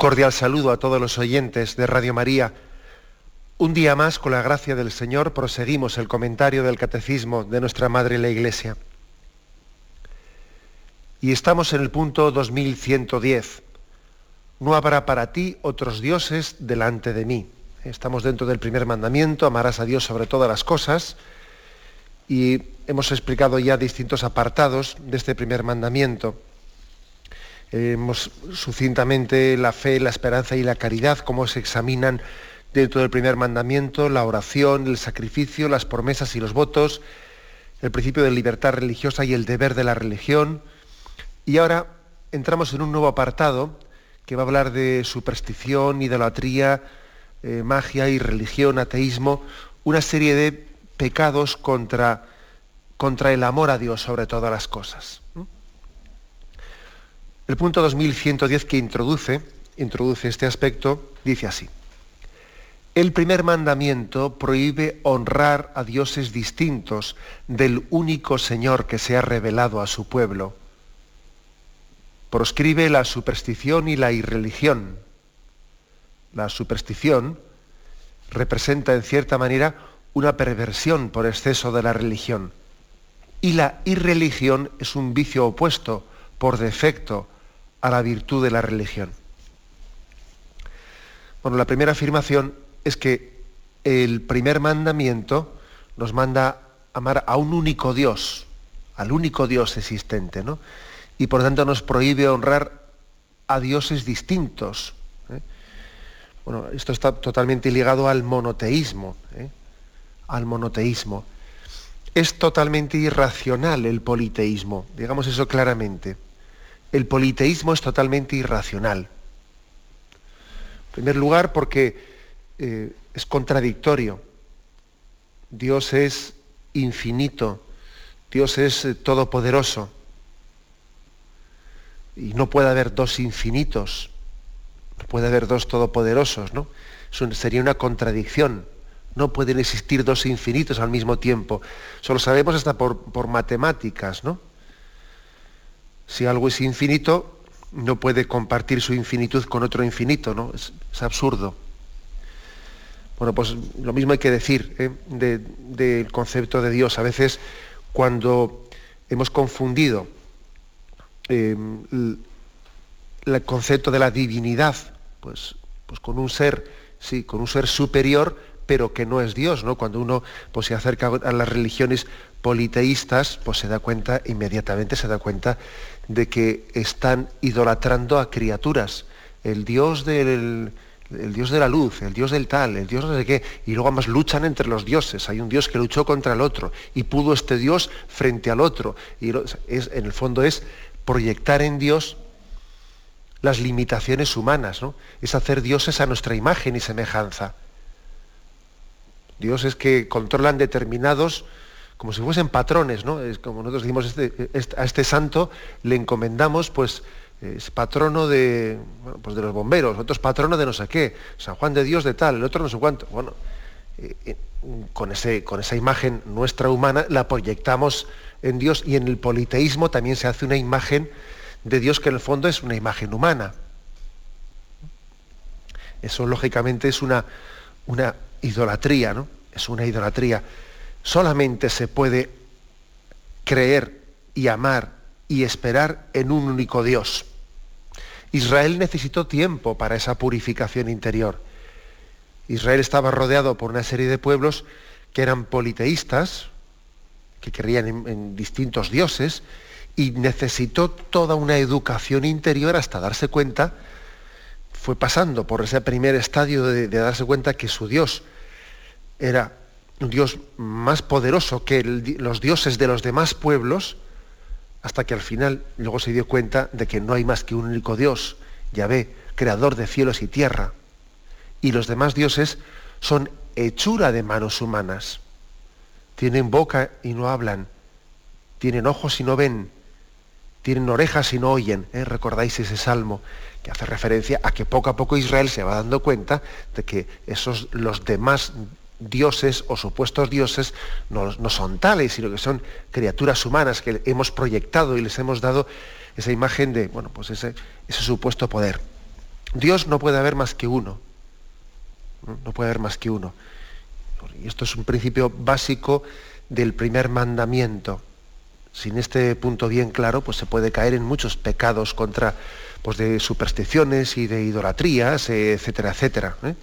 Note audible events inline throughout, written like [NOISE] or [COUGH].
Cordial saludo a todos los oyentes de Radio María. Un día más, con la gracia del Señor, proseguimos el comentario del Catecismo de nuestra Madre la Iglesia. Y estamos en el punto 2110. No habrá para ti otros dioses delante de mí. Estamos dentro del primer mandamiento, amarás a Dios sobre todas las cosas. Y hemos explicado ya distintos apartados de este primer mandamiento hemos sucintamente la fe, la esperanza y la caridad, cómo se examinan dentro del primer mandamiento, la oración, el sacrificio, las promesas y los votos, el principio de libertad religiosa y el deber de la religión. Y ahora entramos en un nuevo apartado que va a hablar de superstición, idolatría, eh, magia y religión, ateísmo, una serie de pecados contra, contra el amor a Dios sobre todas las cosas. El punto 2110 que introduce, introduce este aspecto dice así. El primer mandamiento prohíbe honrar a dioses distintos del único Señor que se ha revelado a su pueblo. Proscribe la superstición y la irreligión. La superstición representa en cierta manera una perversión por exceso de la religión. Y la irreligión es un vicio opuesto, por defecto, a la virtud de la religión. Bueno, la primera afirmación es que el primer mandamiento nos manda amar a un único Dios, al único Dios existente, ¿no? Y por tanto nos prohíbe honrar a dioses distintos. ¿eh? Bueno, esto está totalmente ligado al monoteísmo, ¿eh? al monoteísmo. Es totalmente irracional el politeísmo, digamos eso claramente el politeísmo es totalmente irracional. En primer lugar, porque eh, es contradictorio. Dios es infinito, Dios es eh, todopoderoso. Y no puede haber dos infinitos, no puede haber dos todopoderosos, ¿no? sería una contradicción. No pueden existir dos infinitos al mismo tiempo. Eso lo sabemos hasta por, por matemáticas, ¿no? Si algo es infinito, no puede compartir su infinitud con otro infinito, ¿no? Es, absurdo. Bueno, pues lo mismo hay que decir ¿eh? del concepto de Dios. A veces cuando hemos confundido em, el, concepto de la divinidad, pues, pues con un ser, sí, con un ser superior, pero que no es Dios, ¿no? Cuando uno pues, se acerca a las religiones politeístas, pues se da cuenta, inmediatamente se da cuenta de que están idolatrando a criaturas. El Dios del el Dios de la luz, el Dios del tal, el Dios no sé qué, y luego además luchan entre los dioses. Hay un Dios que luchó contra el otro y pudo este Dios frente al otro. Y es, en el fondo es proyectar en Dios las limitaciones humanas, ¿no? Es hacer dioses a nuestra imagen y semejanza. Dioses que controlan determinados como si fuesen patrones, ¿no? Es como nosotros decimos, este, este, a este santo le encomendamos, pues, es patrono de, pues de los bomberos, otro es patrono de no sé qué, San Juan de Dios de tal, el otro no sé cuánto. Bueno, eh, eh, con, ese, con esa imagen nuestra humana la proyectamos en Dios y en el politeísmo también se hace una imagen de Dios que en el fondo es una imagen humana. Eso lógicamente es una, una idolatría, ¿no? Es una idolatría solamente se puede creer y amar y esperar en un único Dios. Israel necesitó tiempo para esa purificación interior. Israel estaba rodeado por una serie de pueblos que eran politeístas, que creían en, distintos dioses, y necesitó toda una educación interior hasta darse cuenta, fue pasando por ese primer estadio de darse cuenta que su Dios era Dios más poderoso que los dioses de los demás pueblos, hasta que al final luego se dio cuenta de que no hay más que un único Dios Yahvé, creador de cielos y tierra. Y los demás dioses son hechura de manos humanas. Tienen boca y no hablan, tienen ojos y no ven, tienen orejas y no oyen. ¿eh? ¿Recordáis ese salmo que hace referencia a que poco a poco Israel se va dando cuenta de que esos, los demás dioses o supuestos dioses no, son tales, sino que son criaturas humanas que hemos proyectado y les hemos dado esa imagen de, bueno, pues ese, ese supuesto poder. Dios no puede haber más que uno. No puede haber más que uno. Y esto es un principio básico del primer mandamiento. Sin este punto bien claro, pues se puede caer en muchos pecados contra pues de supersticiones y de idolatrías, etcétera, etcétera. ¿eh?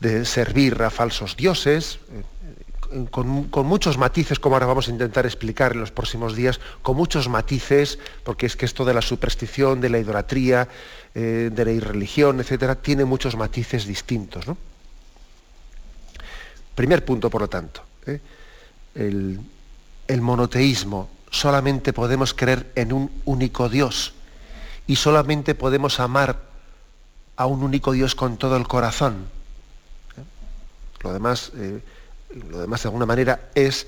De servir a falsos dioses, eh, con, muchos matices, como ahora vamos a intentar explicar en los próximos días, con muchos matices, porque es que esto de la superstición, de la idolatría, eh, de la irreligión, etcétera, tiene muchos matices distintos. ¿no? Primer punto, por lo tanto, el, el monoteísmo, solamente podemos creer en un único Dios y solamente podemos amar a un único Dios con todo el corazón. ¿Eh? Lo, demás, eh, lo demás, de alguna manera, es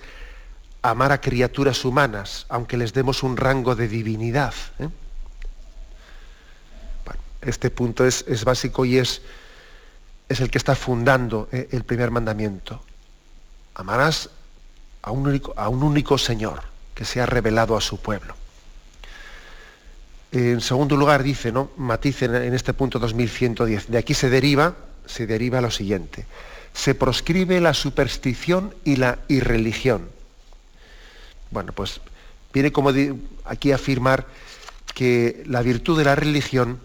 amar a criaturas humanas, aunque les demos un rango de divinidad. ¿eh? este punto es, es, básico y es, es el que está fundando el primer mandamiento. Amarás a un, único, a un único Señor que se ha revelado a su pueblo. En segundo lugar, dice, ¿no? Matice en este punto 2110. De aquí se deriva, se deriva lo siguiente. Se proscribe la superstición y la irreligión. Bueno, pues viene como aquí afirmar que la virtud de la religión,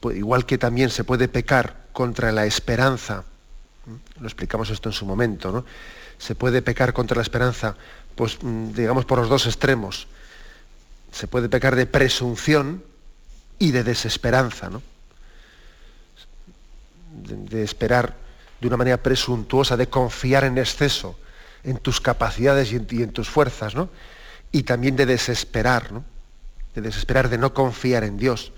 pues igual que también se puede pecar contra la esperanza, lo explicamos esto en su momento, ¿no? Se puede pecar contra la esperanza, pues mm, digamos por los dos extremos se puede pecar de presunción y de desesperanza, ¿no? de, esperar de una manera presuntuosa, de confiar en exceso en tus capacidades y en, tus fuerzas, ¿no? y también de desesperar, ¿no? de desesperar, de no confiar en Dios.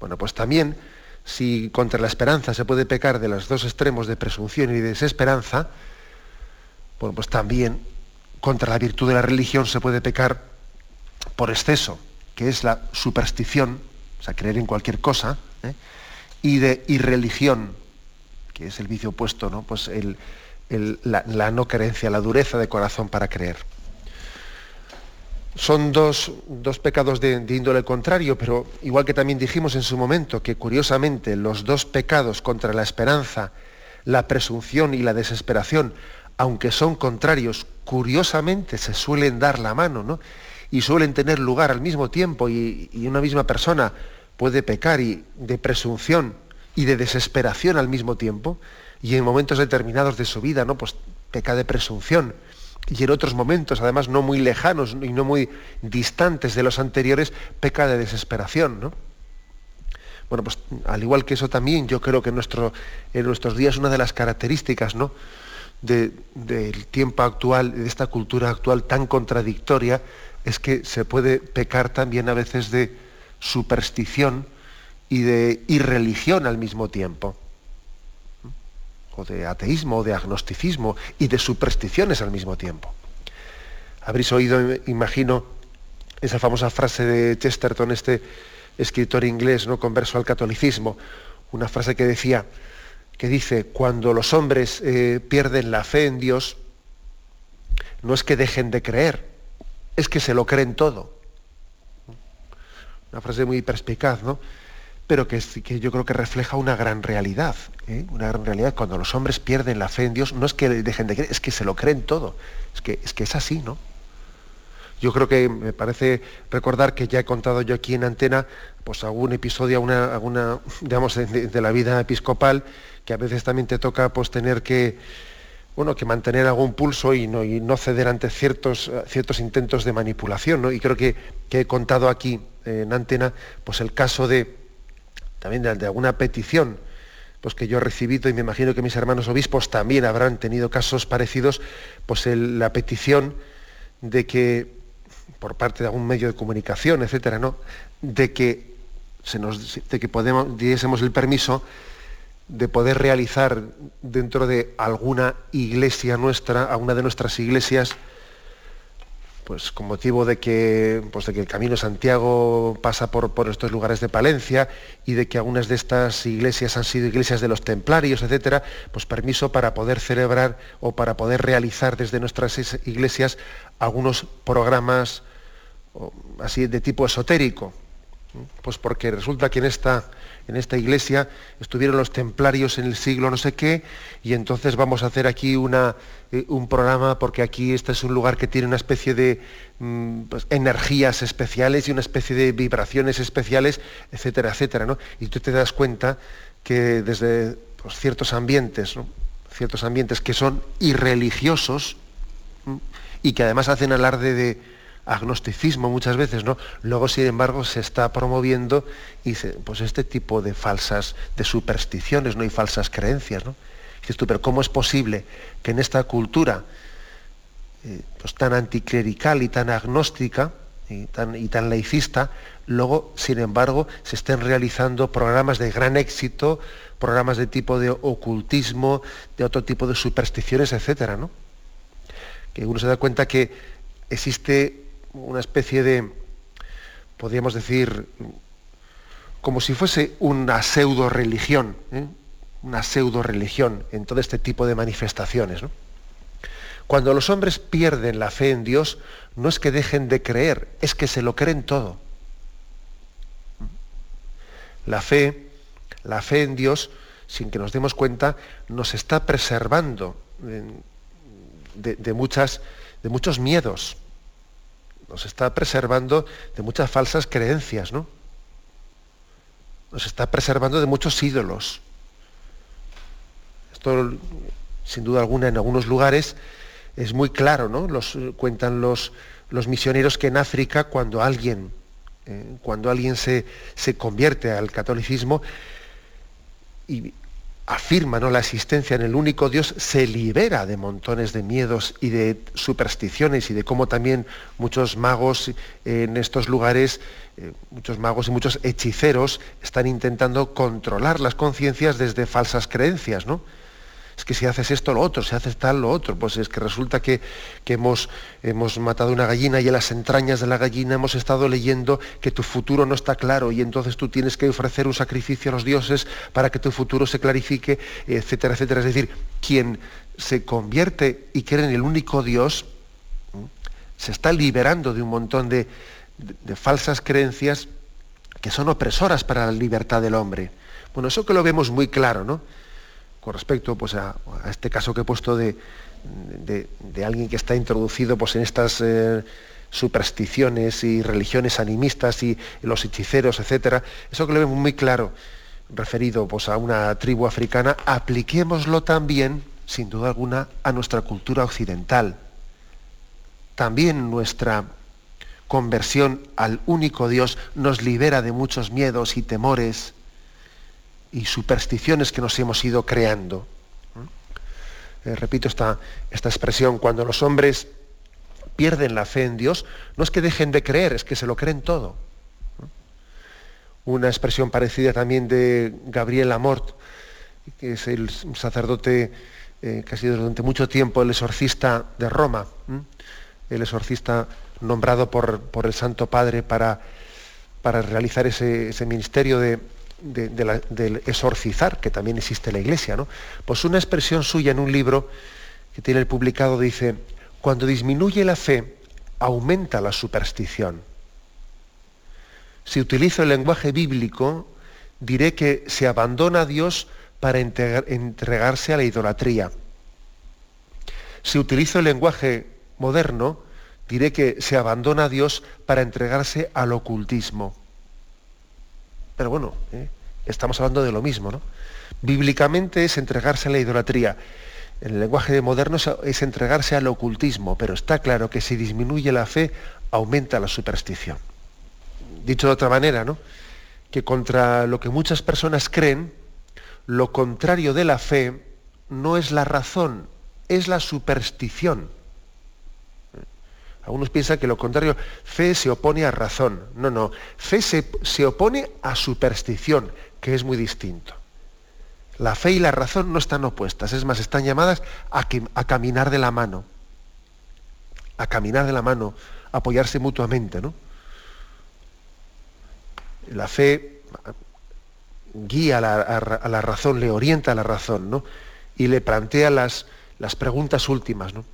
Bueno, pues también si contra la esperanza se puede pecar de los dos extremos de presunción y de desesperanza, bueno, pues también contra la virtud de la religión se puede pecar por exceso, que es la superstición, o sea, creer en cualquier cosa, ¿eh? y de irreligión, que es el vicio opuesto, ¿no? Pues la, no creencia, la dureza de corazón para creer. Son dos, pecados de, de, índole contrario, pero igual que también dijimos en su momento que curiosamente los dos pecados contra la esperanza, la presunción y la desesperación, aunque son contrarios, curiosamente se suelen dar la mano, ¿no? y suelen tener lugar al mismo tiempo y, una misma persona puede pecar y de presunción y de desesperación al mismo tiempo y en momentos determinados de su vida, ¿no? Pues peca de presunción y en otros momentos, además no muy lejanos y no muy distantes de los anteriores, peca de desesperación, ¿no? Bueno, pues al igual que eso también, yo creo que en, en nuestros días una de las características, ¿no? del tiempo actual, de esta cultura actual tan contradictoria, es que se puede pecar también a veces de superstición y de irreligión al mismo tiempo. O de ateísmo, o de agnosticismo y de supersticiones al mismo tiempo. Habréis oído, imagino, esa famosa frase de Chesterton, este escritor inglés, ¿no? converso al catolicismo, una frase que decía, que dice, cuando los hombres eh, pierden la fe en Dios, no es que dejen de creer, es que se lo creen todo. Una frase muy perspicaz, ¿no? Pero que, que yo creo que refleja una gran realidad. ¿eh? Una gran realidad. Cuando los hombres pierden la fe en Dios, no es que dejen de creer, es que se lo creen todo. Es que es, que es así, ¿no? Yo creo que me parece recordar que ya he contado yo aquí en antena pues algún episodio, alguna, digamos, de, la vida episcopal, que a veces también te toca pues tener que, bueno, que mantener algún pulso y no, y no ceder ante ciertos, ciertos intentos de manipulación. ¿no? Y creo que, he contado aquí en antena pues el caso de también de, alguna petición pues que yo he recibido y me imagino que mis hermanos obispos también habrán tenido casos parecidos, pues la petición de que por parte de algún medio de comunicación, etcétera, ¿no? de que se nos, de que diésemos el permiso de poder realizar dentro de alguna iglesia nuestra, alguna de nuestras iglesias, pues con motivo de que, pues de que el Camino Santiago pasa por, por, estos lugares de Palencia y de que algunas de estas iglesias han sido iglesias de los templarios, etcétera, pues permiso para poder celebrar o para poder realizar desde nuestras iglesias algunos programas así de tipo esotérico. Pues porque resulta que en esta, en esta iglesia estuvieron los templarios en el siglo no sé qué, y entonces vamos a hacer aquí una, eh, un programa porque aquí este es un lugar que tiene una especie de mm, pues, energías especiales y una especie de vibraciones especiales, etcétera, etcétera. ¿no? Y tú te das cuenta que desde pues, ciertos ambientes, ciertos ambientes que son irreligiosos y que además hacen alarde de agnosticismo muchas veces, ¿no? Luego, sin embargo, se está promoviendo y pues este tipo de falsas, de supersticiones, ¿no? Y falsas creencias, ¿no? Dices tú, pero ¿cómo es posible que en esta cultura eh, pues tan anticlerical y tan agnóstica y tan, y tan laicista, luego, sin embargo, se estén realizando programas de gran éxito, programas de tipo de ocultismo, de otro tipo de supersticiones, etcétera, ¿no? Que uno se da cuenta que existe una especie de, podríamos decir, como si fuese una pseudo religión, ¿eh? una pseudo religión en todo este tipo de manifestaciones. Cuando los hombres pierden la fe en Dios, no es que dejen de creer, es que se lo creen todo. La fe, la fe en Dios, sin que nos demos cuenta, nos está preservando muchas, de muchos miedos nos está preservando de muchas falsas creencias, ¿no? Nos está preservando de muchos ídolos. Esto, sin duda alguna, en algunos lugares es muy claro, ¿no? Los, cuentan los, los misioneros que en África, cuando alguien, eh, cuando alguien se, se convierte al catolicismo, y afirma la existencia en el único Dios, se libera de montones de miedos y de supersticiones y de cómo también muchos magos en estos lugares, eh, muchos magos y muchos hechiceros están intentando controlar las conciencias desde falsas creencias, ¿no? Es que si haces esto, lo otro, si haces tal, lo otro, pues es que resulta que, hemos, hemos matado una gallina y en las entrañas de la gallina hemos estado leyendo que tu futuro no está claro y entonces tú tienes que ofrecer un sacrificio a los dioses para que tu futuro se clarifique, etcétera, etcétera. Es decir, quien se convierte y cree en el único Dios, se está liberando de un montón de, de falsas creencias que son opresoras para la libertad del hombre. Bueno, eso que lo vemos muy claro, ¿no? Con respecto pues, a, este caso que he puesto de, alguien que está introducido pues, en estas eh, supersticiones y religiones animistas y, los hechiceros, etcétera, eso que lo vemos muy claro, referido pues, a una tribu africana, apliquémoslo también, sin duda alguna, a nuestra cultura occidental. También nuestra conversión al único Dios nos libera de muchos miedos y temores y supersticiones que nos hemos ido creando. Eh, repito esta, esta expresión, cuando los hombres pierden la fe en Dios, no es que dejen de creer, es que se lo creen todo. Una expresión parecida también de Gabriel Amort, que es el sacerdote eh, que ha sido durante mucho tiempo el exorcista de Roma, el exorcista nombrado por, por, el Santo Padre para, para realizar ese, ese ministerio de, del exorcizar, que también existe en la iglesia, ¿no? Pues una expresión suya en un libro que tiene el publicado dice, cuando disminuye la fe, aumenta la superstición. Si utilizo el lenguaje bíblico, diré que se abandona a Dios para entregarse a la idolatría. Si utilizo el lenguaje moderno, diré que se abandona a Dios para entregarse al ocultismo. Pero bueno, ¿eh? estamos hablando de lo mismo, ¿no? Bíblicamente es entregarse a la idolatría. En el lenguaje moderno es entregarse al ocultismo, pero está claro que si disminuye la fe, aumenta la superstición. Dicho de otra manera, ¿no? Que contra lo que muchas personas creen, lo contrario de la fe no es la razón, es la superstición. Algunos piensan que lo contrario, fe se opone a razón. No, no, fe se, se opone a superstición, que es muy distinto. La fe y la razón no están opuestas, es más, están llamadas a, caminar de la mano, a caminar de la mano, a apoyarse mutuamente. ¿no? La fe guía a la, razón, le orienta a la razón, ¿no? y le plantea las, las preguntas últimas. ¿no?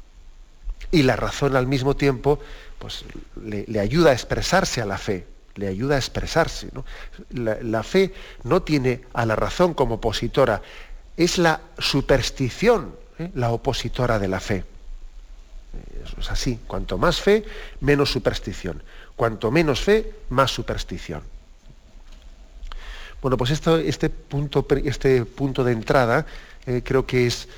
Y la razón al mismo tiempo pues, le ayuda a expresarse a la fe le ayuda a expresarse. La, fe no tiene a la razón como opositora, es la superstición ¿eh? la opositora de la fe. Eso es así, cuanto más fe, menos superstición. Cuanto menos fe, más superstición. Bueno, pues esto, este, punto, este punto de entrada eh, creo que es,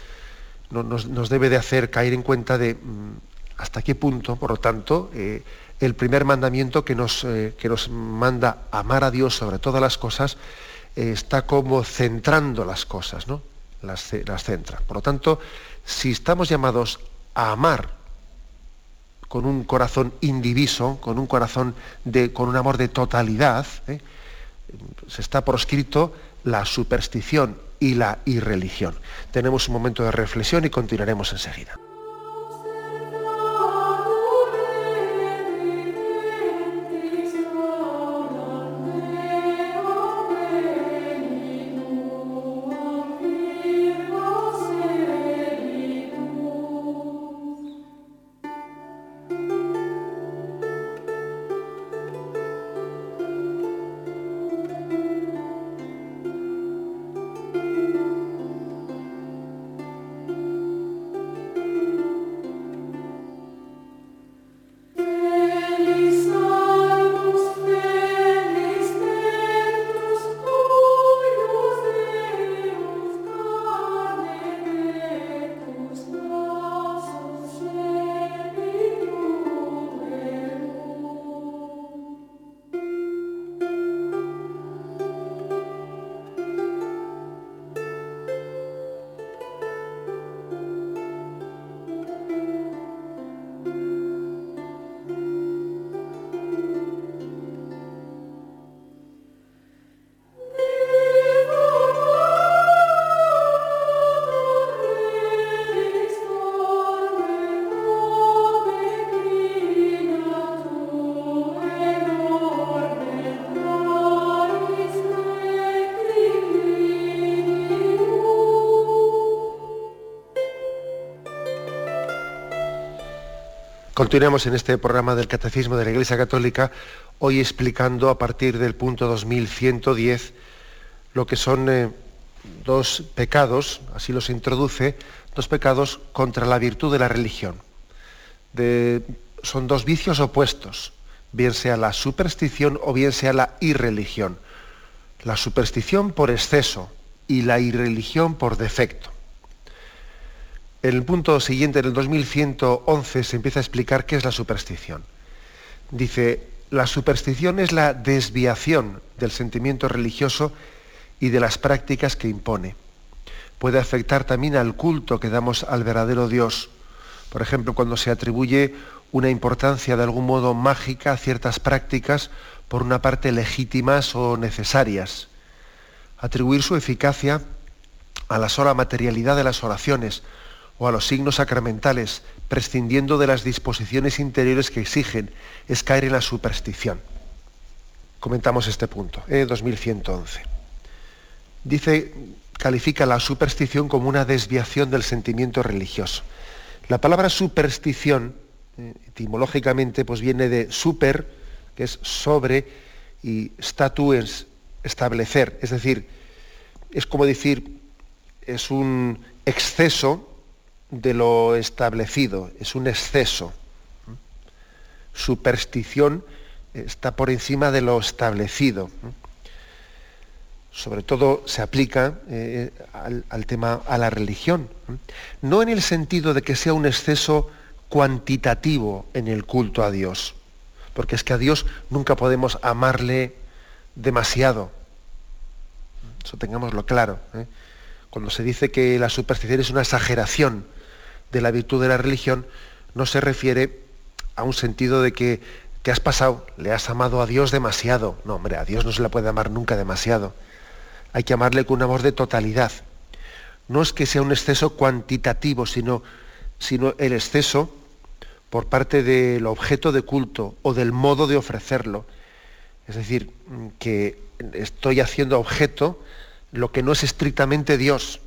nos, debe de hacer caer en cuenta de mm, hasta qué punto, por lo tanto, eh, el primer mandamiento que nos, eh, que nos manda amar a Dios sobre todas las cosas, eh, está como centrando las cosas, ¿no? Las, las, centra. Por lo tanto, si estamos llamados a amar con un corazón indiviso, con un corazón de, con un amor de totalidad, se está proscrito la superstición y la irreligión. Tenemos un momento de reflexión y continuaremos enseguida. Continuamos en este programa del Catecismo de la Iglesia Católica, hoy explicando a partir del punto 2110 lo que son eh, dos pecados, así los introduce, dos pecados contra la virtud de la religión. son dos vicios opuestos, bien sea la superstición o bien sea la irreligión. La superstición por exceso y la irreligión por defecto. En el punto siguiente, en el 2111, se empieza a explicar qué es la superstición. Dice, la superstición es la desviación del sentimiento religioso y de las prácticas que impone. Puede afectar también al culto que damos al verdadero Dios. Por ejemplo, cuando se atribuye una importancia de algún modo mágica a ciertas prácticas, por una parte legítimas o necesarias. Atribuir su eficacia a la sola materialidad de las oraciones o a los signos sacramentales, prescindiendo de las disposiciones interiores que exigen, es caer en la superstición. Comentamos este punto, eh, 2111. Dice, califica la superstición como una desviación del sentimiento religioso. La palabra superstición, eh, etimológicamente, pues viene de super, que es sobre, y statu es establecer, es decir, es como decir, es un exceso de lo establecido, es un exceso. Superstición está por encima de lo establecido. Sobre todo se aplica eh, al, tema, a la religión. No en el sentido de que sea un exceso cuantitativo en el culto a Dios, porque es que a Dios nunca podemos amarle demasiado. Eso tengámoslo claro. ¿eh? Cuando se dice que la superstición es una exageración de la virtud de la religión, no se refiere a un sentido de que te has pasado, le has amado a Dios demasiado. No, hombre, a Dios no se le puede amar nunca demasiado. Hay que amarle con un amor de totalidad. No es que sea un exceso cuantitativo, sino, sino el exceso por parte del objeto de culto o del modo de ofrecerlo. Es decir, que estoy haciendo objeto lo que no es estrictamente Dios.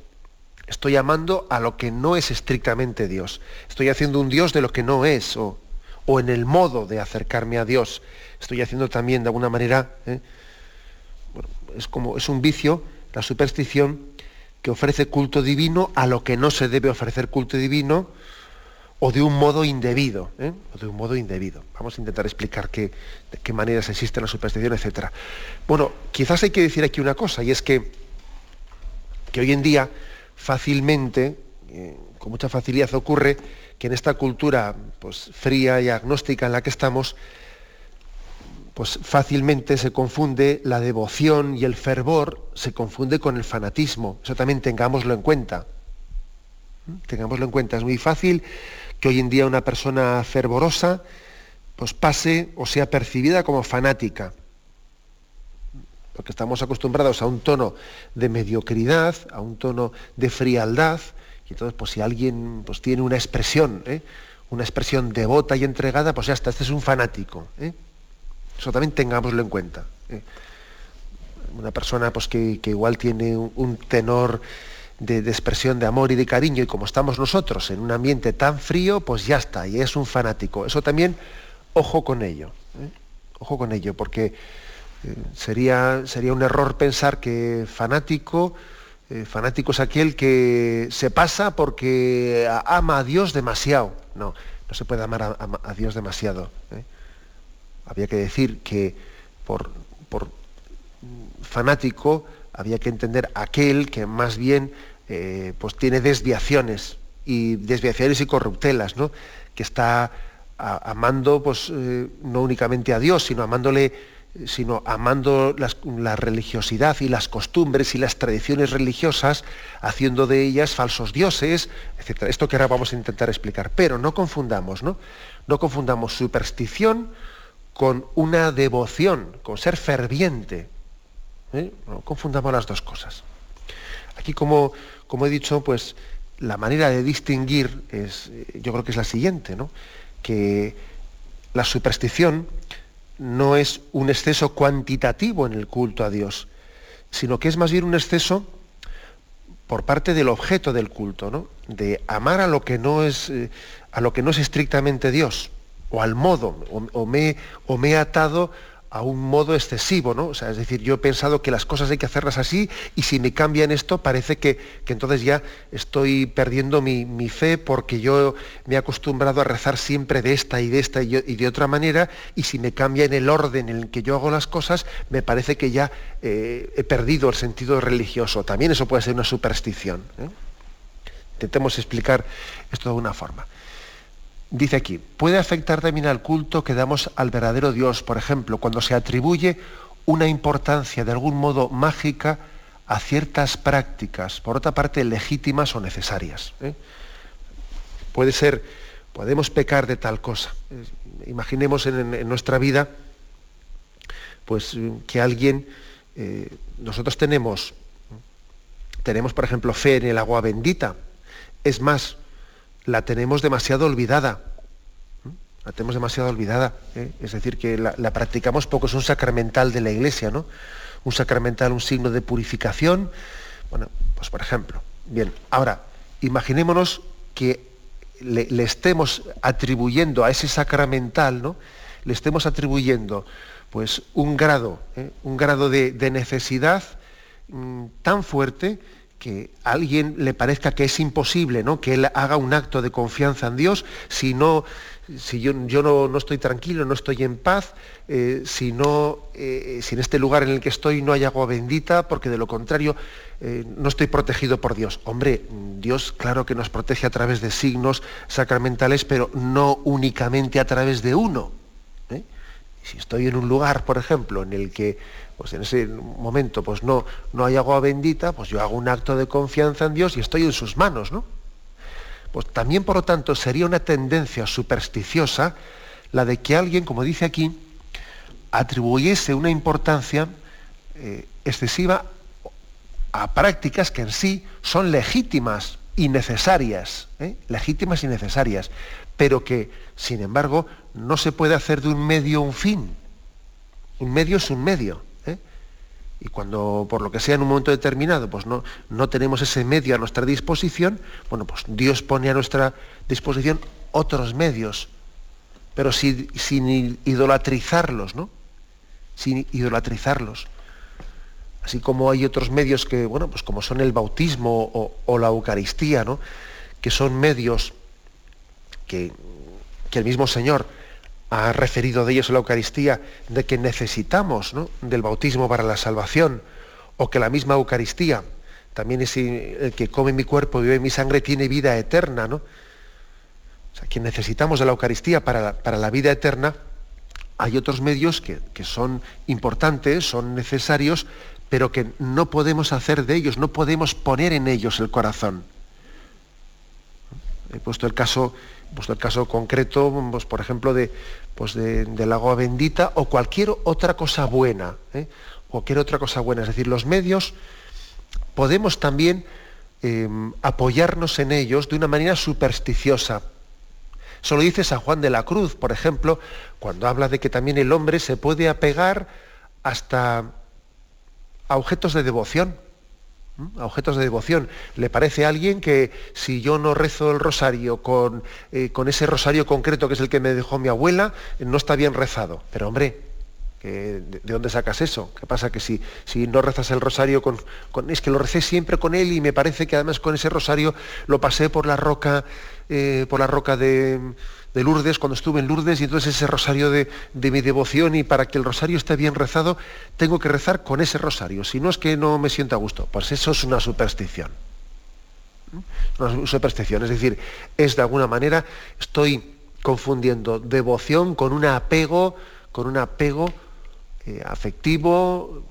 Estoy amando a lo que no es estrictamente Dios. Estoy haciendo un Dios de lo que no es, o, en el modo de acercarme a Dios. Estoy haciendo también de alguna manera, ¿eh? es como es un vicio, la superstición, que ofrece culto divino a lo que no se debe ofrecer culto divino, o de un modo indebido, ¿eh? o de un modo indebido. Vamos a intentar explicar qué, de qué maneras existe la superstición, etc. Bueno, quizás hay que decir aquí una cosa, y es que, que hoy en día fácilmente, eh, con mucha facilidad ocurre que en esta cultura pues, fría y agnóstica en la que estamos, pues fácilmente se confunde la devoción y el fervor, se confunde con el fanatismo. Eso también tengámoslo en cuenta. ¿Mm? Tengámoslo en cuenta. Es muy fácil que hoy en día una persona fervorosa pues pase o sea percibida como fanática. Porque estamos acostumbrados a un tono de mediocridad, a un tono de frialdad, y entonces pues si alguien pues, tiene una expresión, ¿eh? una expresión devota y entregada, pues ya está, este es un fanático. ¿eh? Eso también tengámoslo en cuenta. ¿eh? Una persona pues, que, igual tiene un tenor de, expresión de amor y de cariño, y como estamos nosotros en un ambiente tan frío, pues ya está, y es un fanático. Eso también, ojo con ello, ¿eh? ojo con ello, porque eh, sería, sería un error pensar que fanático, eh, fanático es aquel que se pasa porque ama a Dios demasiado. No, no se puede amar a, Dios demasiado. Había que decir que por, por fanático había que entender aquel que más bien eh, pues tiene desviaciones y desviaciones y corruptelas, ¿no? que está amando pues, eh, no únicamente a Dios, sino amándole sino amando la religiosidad y las costumbres y las tradiciones religiosas, haciendo de ellas falsos dioses, etc. Esto que ahora vamos a intentar explicar. Pero no confundamos, ¿no? No confundamos superstición con una devoción, con ser ferviente. ¿eh? No confundamos las dos cosas. Aquí, como, como he dicho, pues la manera de distinguir es, yo creo que es la siguiente, ¿no? que la superstición no es un exceso cuantitativo en el culto a Dios, sino que es más bien un exceso por parte del objeto del culto, ¿no? de amar a lo que no es, eh, a lo que no es estrictamente Dios, o al modo, o, me, o me he atado a un modo excesivo, ¿no? O sea, es decir, yo he pensado que las cosas hay que hacerlas así y si me cambian esto parece que, entonces ya estoy perdiendo mi, fe porque yo me he acostumbrado a rezar siempre de esta y de esta y, de otra manera y si me cambia en el orden en el que yo hago las cosas, me parece que ya eh, he perdido el sentido religioso. También eso puede ser una superstición. ¿eh? Intentemos explicar esto de una forma. Dice aquí, puede afectar también al culto que damos al verdadero Dios, por ejemplo, cuando se atribuye una importancia de algún modo mágica a ciertas prácticas, por otra parte legítimas o necesarias. ¿eh? Puede ser, podemos pecar de tal cosa. Imaginemos en, nuestra vida, pues que alguien, eh, nosotros tenemos, tenemos por ejemplo fe en el agua bendita. Es más, la tenemos demasiado olvidada. La tenemos demasiado olvidada. ¿eh? Es decir, que la, practicamos poco, es un sacramental de la iglesia, ¿no? Un sacramental, un signo de purificación. Bueno, pues por ejemplo. Bien, ahora, imaginémonos que le, estemos atribuyendo a ese sacramental, ¿no? Le estemos atribuyendo pues un grado, ¿eh? un grado de, necesidad mm, tan fuerte que a alguien le parezca que es imposible ¿no? que él haga un acto de confianza en Dios si no si yo, no, estoy tranquilo, no estoy en paz, eh, si, no, eh, si en este lugar en el que estoy no hay agua bendita, porque de lo contrario eh, no estoy protegido por Dios. Hombre, Dios claro que nos protege a través de signos sacramentales, pero no únicamente a través de uno. Si estoy en un lugar, por ejemplo, en el que pues en ese momento pues no, no hay agua bendita, pues yo hago un acto de confianza en Dios y estoy en sus manos, ¿no? Pues también, por lo tanto, sería una tendencia supersticiosa la de que alguien, como dice aquí, atribuyese una importancia eh, excesiva a prácticas que en sí son legítimas y necesarias, ¿eh? legítimas y necesarias, pero que, sin embargo, no se puede hacer de un medio un fin. Un medio es un medio. ¿eh? Y cuando, por lo que sea, en un momento determinado, pues no, no tenemos ese medio a nuestra disposición, bueno, pues Dios pone a nuestra disposición otros medios, pero sin, sin idolatrizarlos, ¿no? Sin idolatrizarlos así como hay otros medios que, bueno, pues como son el bautismo o, la Eucaristía, ¿no? que son medios que, el mismo Señor ha referido de ellos en la Eucaristía, de que necesitamos del bautismo para la salvación, o que la misma Eucaristía, también es el que come mi cuerpo y bebe mi sangre, tiene vida eterna, ¿no? O sea, que necesitamos de la Eucaristía para para la vida eterna, hay otros medios que, son importantes, son necesarios, pero que no podemos hacer de ellos, no podemos poner en ellos el corazón. He puesto el caso, puesto el caso concreto, pues, por ejemplo, de, pues del agua bendita o cualquier otra cosa buena. ¿eh? Cualquier otra cosa buena. Es decir, los medios podemos también em, apoyarnos en ellos de una manera supersticiosa. Eso lo dice San Juan de la Cruz, por ejemplo, cuando habla de que también el hombre se puede apegar hasta a objetos de devoción. A objetos de devoción. Le parece a alguien que si yo no rezo el rosario con, eh, con ese rosario concreto que es el que me dejó mi abuela, no está bien rezado. Pero hombre, ¿De dónde sacas eso? ¿Qué pasa? Que si, si no rezas el rosario con, Es que lo recé siempre con él y me parece que además con ese rosario lo pasé por la roca, eh, por la roca de, Lourdes, cuando estuve en Lourdes, y entonces ese rosario de, mi devoción, y para que el rosario esté bien rezado, tengo que rezar con ese rosario. Si no es que no me siento a gusto, pues eso es una superstición. Una superstición, es decir, es de alguna manera, estoy confundiendo devoción con un apego, con un apego eh, afectivo,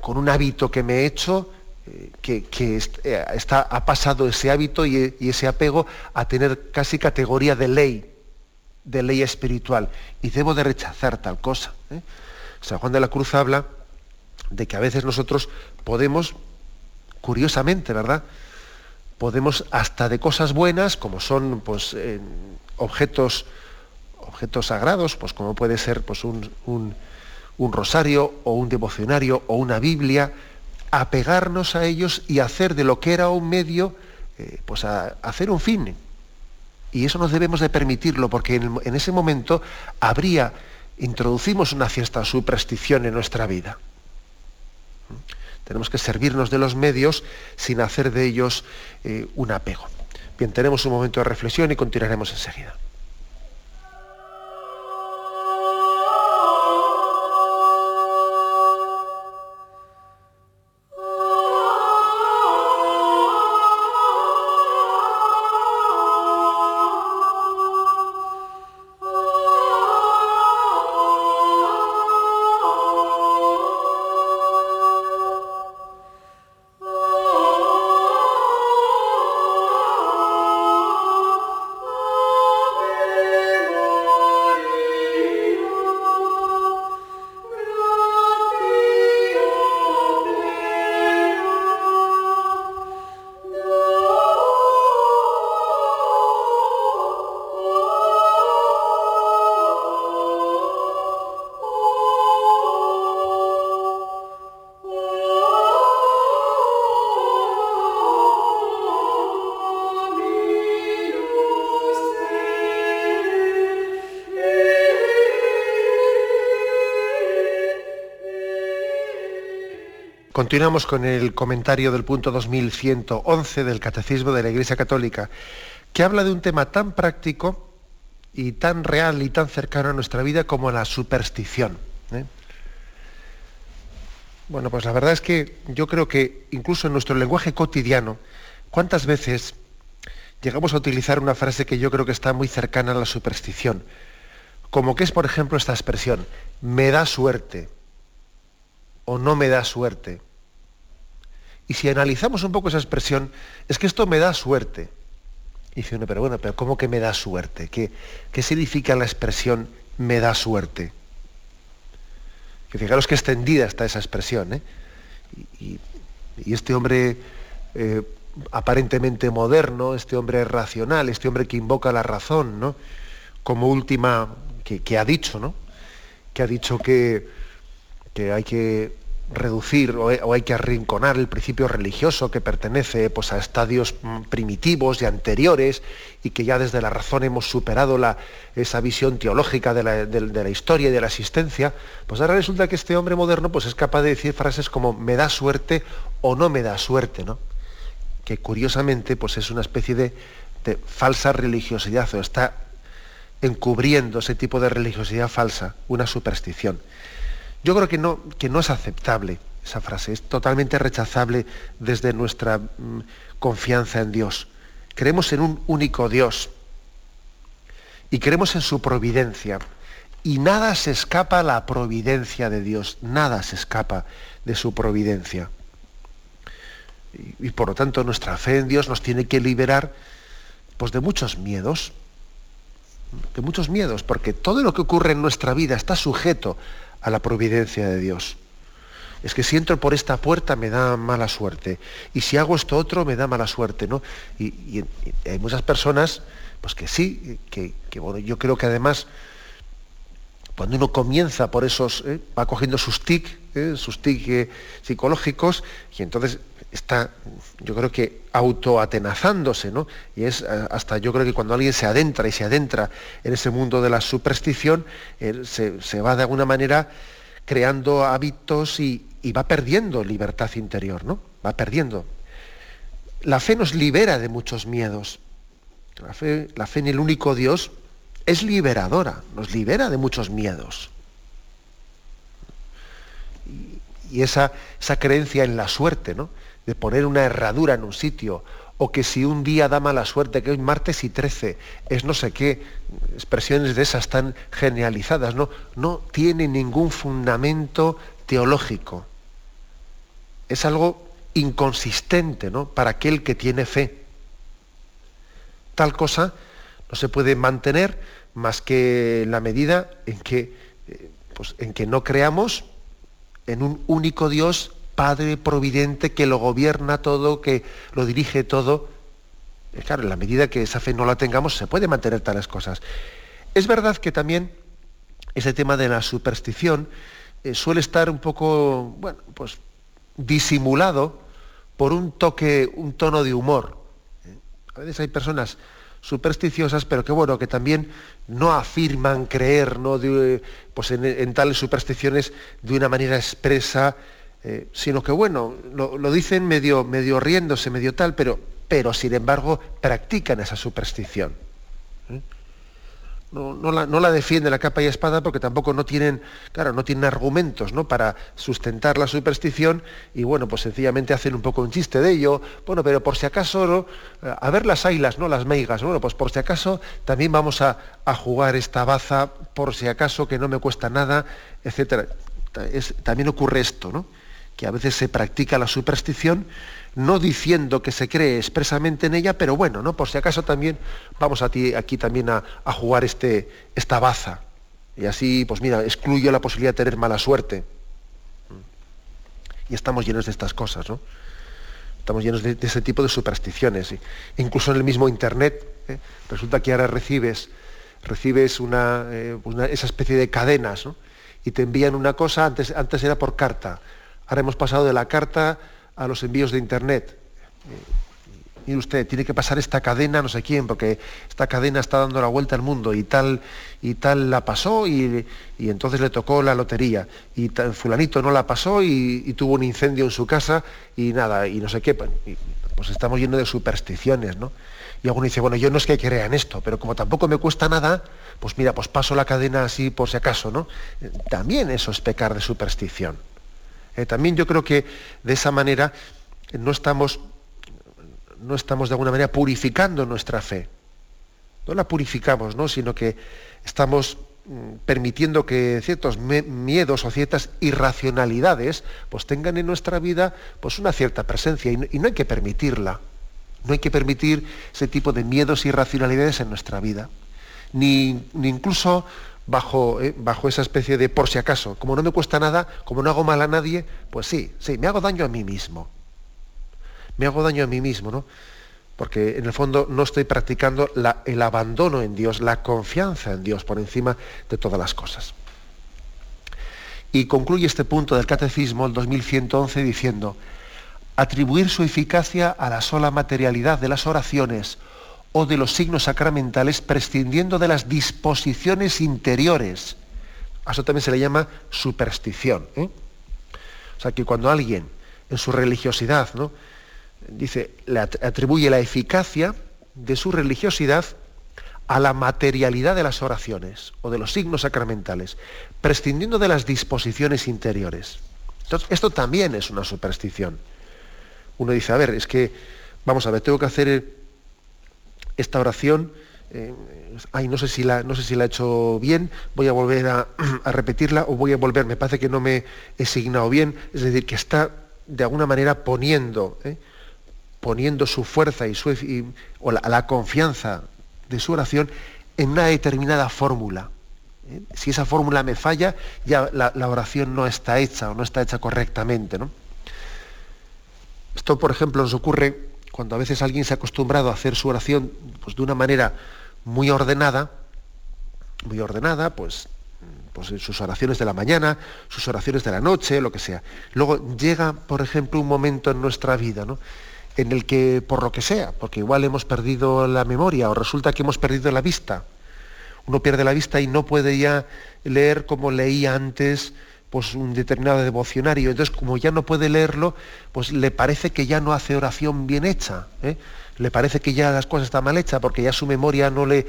con un hábito que me he hecho, eh, que, eh, está, ha pasado ese hábito y, ese apego a tener casi categoría de ley, de ley espiritual, y debo de rechazar tal cosa. San Juan de la Cruz habla de que a veces nosotros podemos, curiosamente, ¿verdad? Podemos hasta de cosas buenas, como son pues, objetos, objetos sagrados, pues como puede ser pues, un un rosario o un devocionario o una Biblia, apegarnos a ellos y hacer de lo que era un medio, eh, pues hacer un fin. Y eso nos debemos de permitirlo, porque en, ese momento habría, introducimos una cierta superstición en nuestra vida. Tenemos que servirnos de los medios sin hacer de ellos eh, un apego. Bien, tenemos un momento de reflexión y continuaremos enseguida. Continuamos con el comentario del punto 2111 del Catecismo de la Iglesia Católica, que habla de un tema tan práctico y tan real y tan cercano a nuestra vida como la superstición. ¿eh? Bueno, pues la verdad es que yo creo que incluso en nuestro lenguaje cotidiano, ¿cuántas veces llegamos a utilizar una frase que yo creo que está muy cercana a la superstición? Como que es, por ejemplo, esta expresión, me da suerte no me da suerte. Y si analizamos un poco esa expresión, es que esto me da suerte. Y dice uno, pero bueno, pero ¿cómo que me da suerte? ¿Qué, qué significa la expresión me da suerte. Que fijaros que extendida está esa expresión. ¿eh? Y, este hombre eh, aparentemente moderno, este hombre racional, este hombre que invoca la razón, ¿no? como última, que, ha dicho, ¿no? que ha dicho que, que hay que reducir o, hay que arrinconar el principio religioso que pertenece pues, a estadios mm, primitivos y anteriores y que ya desde la razón hemos superado la, esa visión teológica de la, historia y de la existencia, pues ahora resulta que este hombre moderno pues, es capaz de decir frases como me da suerte o no me da suerte, ¿no? que curiosamente pues, es una especie de, de falsa religiosidad o está encubriendo ese tipo de religiosidad falsa, una superstición. Yo creo que no, que no es aceptable esa frase, es totalmente rechazable desde nuestra mm, confianza en Dios. Creemos en un único Dios y creemos en su providencia. Y nada se escapa a la providencia de Dios, nada se escapa de su providencia. Y, y, por lo tanto nuestra fe en Dios nos tiene que liberar pues, de muchos miedos, de muchos miedos, porque todo lo que ocurre en nuestra vida está sujeto a la providencia de Dios. Es que si entro por esta puerta me da mala suerte. Y si hago esto otro me da mala suerte, ¿no? Y, hay muchas personas, pues que sí, que, bueno, yo creo que además, cuando uno comienza por esos, ¿eh? va cogiendo sus tic, ¿eh? sus tic eh, psicológicos, y entonces está, yo creo que autoatenazándose, ¿no? Y es hasta yo creo que cuando alguien se adentra y se adentra en ese mundo de la superstición, se, va de alguna manera creando hábitos y, va perdiendo libertad interior, ¿no? Va perdiendo. La fe nos libera de muchos miedos. La fe, la fe en el único Dios es liberadora, nos libera de muchos miedos. Y, esa, esa creencia en la suerte, ¿no? De poner una herradura en un sitio, o que si un día da mala suerte, que es martes y 13, es no sé qué, expresiones de esas tan genializadas, no, no tiene ningún fundamento teológico. Es algo inconsistente ¿no? para aquel que tiene fe. Tal cosa no se puede mantener más que en la medida en que, eh, pues, en que no creamos en un único Dios Padre providente que lo gobierna todo, que lo dirige todo. Claro, en la medida que esa fe no la tengamos, se puede mantener tales cosas. Es verdad que también ese tema de la superstición eh, suele estar un poco, bueno, pues disimulado por un toque, un tono de humor. ¿eh? A veces hay personas supersticiosas, pero que bueno, que también no afirman creer ¿no? pues en, en, tales supersticiones de una manera expresa, eh, sino que bueno, lo, dicen medio, medio riéndose, medio tal, pero, pero sin embargo practican esa superstición. ¿eh? No, la, no, la, defienden la capa y espada porque tampoco no tienen, claro, no tienen argumentos ¿no? para sustentar la superstición y bueno, pues sencillamente hacen un poco un chiste de ello. Bueno, pero por si acaso, a ver las ailas, ¿no? Las meigas, bueno, pues por si acaso también vamos a, jugar esta baza, por si acaso que no me cuesta nada, etc. también ocurre esto, ¿no? Que a veces se practica la superstición, no diciendo que se cree expresamente en ella, pero bueno, ¿no? por si acaso también vamos a aquí también a, jugar este, esta baza. Y así, pues mira, excluyo la posibilidad de tener mala suerte. Y estamos llenos de estas cosas, ¿no? Estamos llenos de, ese tipo de supersticiones. Incluso en el mismo Internet, ¿eh? resulta que ahora recibes, recibes eh, una, esa especie de cadenas, ¿no? Y te envían una cosa, antes, antes era por carta, Ahora hemos pasado de la carta a los envíos de Internet. Y usted, tiene que pasar esta cadena no sé quién, porque esta cadena está dando la vuelta al mundo y tal, y tal la pasó y, entonces le tocó la lotería. Y fulanito no la pasó y, tuvo un incendio en su casa y nada, y no sé qué. Pues, pues estamos llenos de supersticiones, ¿no? Y alguno dice, bueno, yo no es que crea en esto, pero como tampoco me cuesta nada, pues mira, pues paso la cadena así por si acaso, ¿no? También eso es pecar de superstición. Eh, también yo creo que de esa manera no estamos, no estamos de alguna manera purificando nuestra fe. No la purificamos, ¿no? sino que estamos mm, permitiendo que ciertos miedos o ciertas irracionalidades pues tengan en nuestra vida pues una cierta presencia y no, hay que permitirla. No hay que permitir ese tipo de miedos y irracionalidades en nuestra vida. Ni, ni incluso bajo, eh, bajo esa especie de por si acaso. Como no me cuesta nada, como no hago mal a nadie, pues sí, sí, me hago daño a mí mismo. Me hago daño a mí mismo, ¿no? Porque en el fondo no estoy practicando el abandono en Dios, la confianza en Dios por encima de todas las cosas. Y concluye este punto del Catecismo, el 2111, diciendo, atribuir su eficacia a la sola materialidad de las oraciones o de los signos sacramentales prescindiendo de las disposiciones interiores. A eso también se le llama superstición. ¿eh? O sea que cuando alguien en su religiosidad ¿no? dice, le atribuye la eficacia de su religiosidad a la materialidad de las oraciones o de los signos sacramentales, prescindiendo de las disposiciones interiores. Entonces, esto también es una superstición. Uno dice, a ver, es que, vamos a ver, tengo que hacer esta oración, eh, ay, no sé, si la, no sé si la he hecho bien, voy a volver [CLEARS THROAT] a, repetirla o voy a volver, me parece que no me he signado bien, es decir, que está de alguna manera poniendo, eh, poniendo su fuerza y, su, o la, confianza de su oración en una determinada fórmula. Eh. Si esa fórmula me falla, ya la, oración no está hecha o no está hecha correctamente. Esto, por ejemplo, nos ocurre cuando a veces alguien se ha acostumbrado a hacer su oración pues, de una manera muy ordenada, muy ordenada, pues, pues sus oraciones de la mañana, sus oraciones de la noche, lo que sea. Luego llega, por ejemplo, un momento en nuestra vida, ¿no? en el que, por lo que sea, porque igual hemos perdido la memoria o resulta que hemos perdido la vista, uno pierde la vista y no puede ya leer como leía antes pues un determinado devocionario. Entonces, como ya no puede leerlo, pues le parece que ya no hace oración bien hecha. ¿eh? Le parece que ya las cosas están mal hechas porque ya su memoria no le...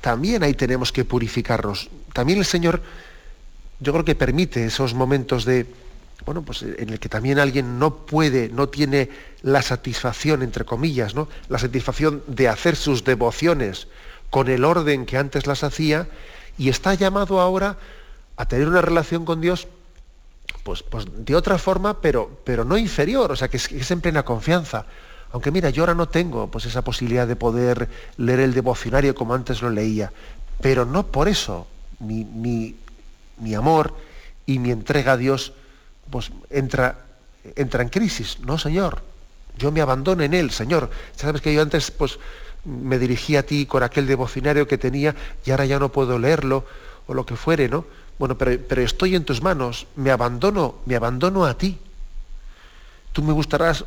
También ahí tenemos que purificarnos. También el Señor, yo creo que permite esos momentos de, bueno, pues en el que también alguien no puede, no tiene la satisfacción, entre comillas, ¿no? La satisfacción de hacer sus devociones con el orden que antes las hacía y está llamado ahora a tener una relación con Dios pues, pues de otra forma, pero, pero no inferior, o sea, que es, en plena confianza. Aunque mira, yo ahora no tengo pues, esa posibilidad de poder leer el devocionario como antes lo leía, pero no por eso mi, mi, amor y mi entrega a Dios pues, entra, entra en crisis. No, Señor, yo me abandono en Él, Señor. Sabes que yo antes pues, me dirigí a ti con aquel devocionario que tenía y ahora ya no puedo leerlo o lo que fuere, ¿no? Bueno, pero, estoy en tus manos, me abandono, me abandono a ti. Tú me,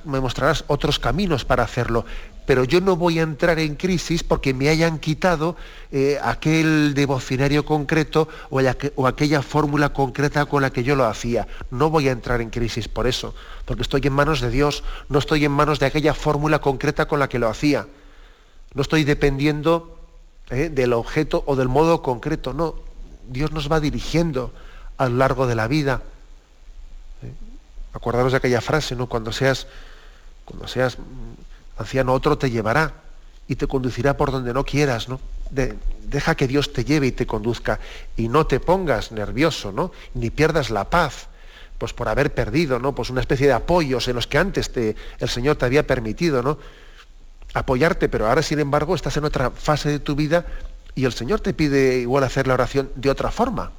me mostrarás otros caminos para hacerlo, pero yo no voy a entrar en crisis porque me hayan quitado eh, aquel devocionario concreto o, o aquella fórmula concreta con la que yo lo hacía. No voy a entrar en crisis por eso, porque estoy en manos de Dios, no estoy en manos de aquella fórmula concreta con la que lo hacía. No estoy dependiendo eh, del objeto o del modo concreto, no, Dios nos va dirigiendo a lo largo de la vida. ¿Eh? Acordaros de aquella frase, ¿no? Cuando seas, cuando seas anciano, otro te llevará y te conducirá por donde no quieras, ¿no? deja que Dios te lleve y te conduzca y no te pongas nervioso, ¿no? Ni pierdas la paz, pues por haber perdido, ¿no? Pues una especie de apoyos en los que antes te, el Señor te había permitido, ¿no? Apoyarte, pero ahora sin embargo estás en otra fase de tu vida y el Señor te pide igual hacer la oración de otra forma.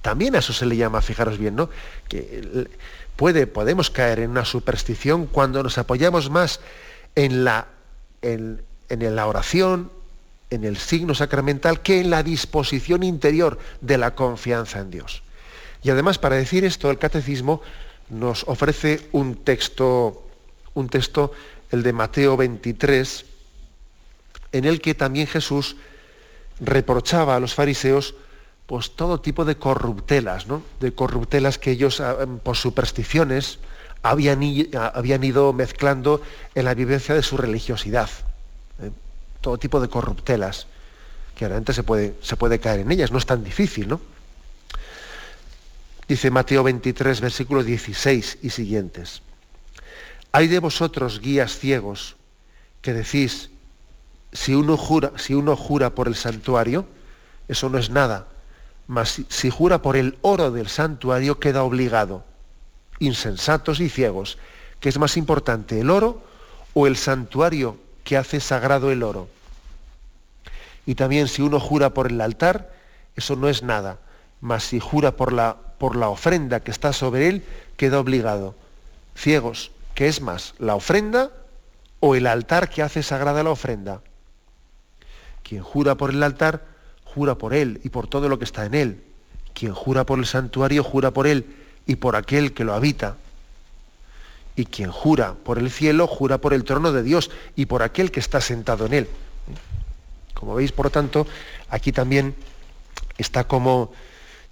También a eso se le llama, fijaros bien, ¿no? Que puede, podemos caer en una superstición cuando nos apoyamos más en la, en, en la oración, en el signo sacramental, que en la disposición interior de la confianza en Dios. Y además, para decir esto, el catecismo nos ofrece un texto, un texto, el de Mateo 23, en el que también Jesús reprochaba a los fariseos pues todo tipo de corruptelas, ¿no? de corruptelas que ellos ah, em, por supersticiones habían, habían, ido mezclando en la vivencia de su religiosidad. ¿eh? Todo tipo de corruptelas, que realmente se puede, se puede caer en ellas, no es tan difícil, ¿no? Dice Mateo 23, versículo 16 y siguientes. Hay de vosotros guías ciegos que decís, si uno jura, si uno jura por el santuario, eso no es nada. Mas si, jura por el oro del santuario, queda obligado. Insensatos y ciegos. ¿Qué es más importante, el oro o el santuario que hace sagrado el oro? Y también si uno jura por el altar, eso no es nada. Mas si jura por la, por la ofrenda que está sobre él, queda obligado. Ciegos, ¿qué es más? ¿La ofrenda o el altar que hace sagrada la ofrenda? Quien jura por el altar, jura por él y por todo lo que está en él. Quien jura por el santuario, jura por él y por aquel que lo habita. Y quien jura por el cielo, jura por el trono de Dios y por aquel que está sentado en él. Como veis, por lo tanto, aquí también está como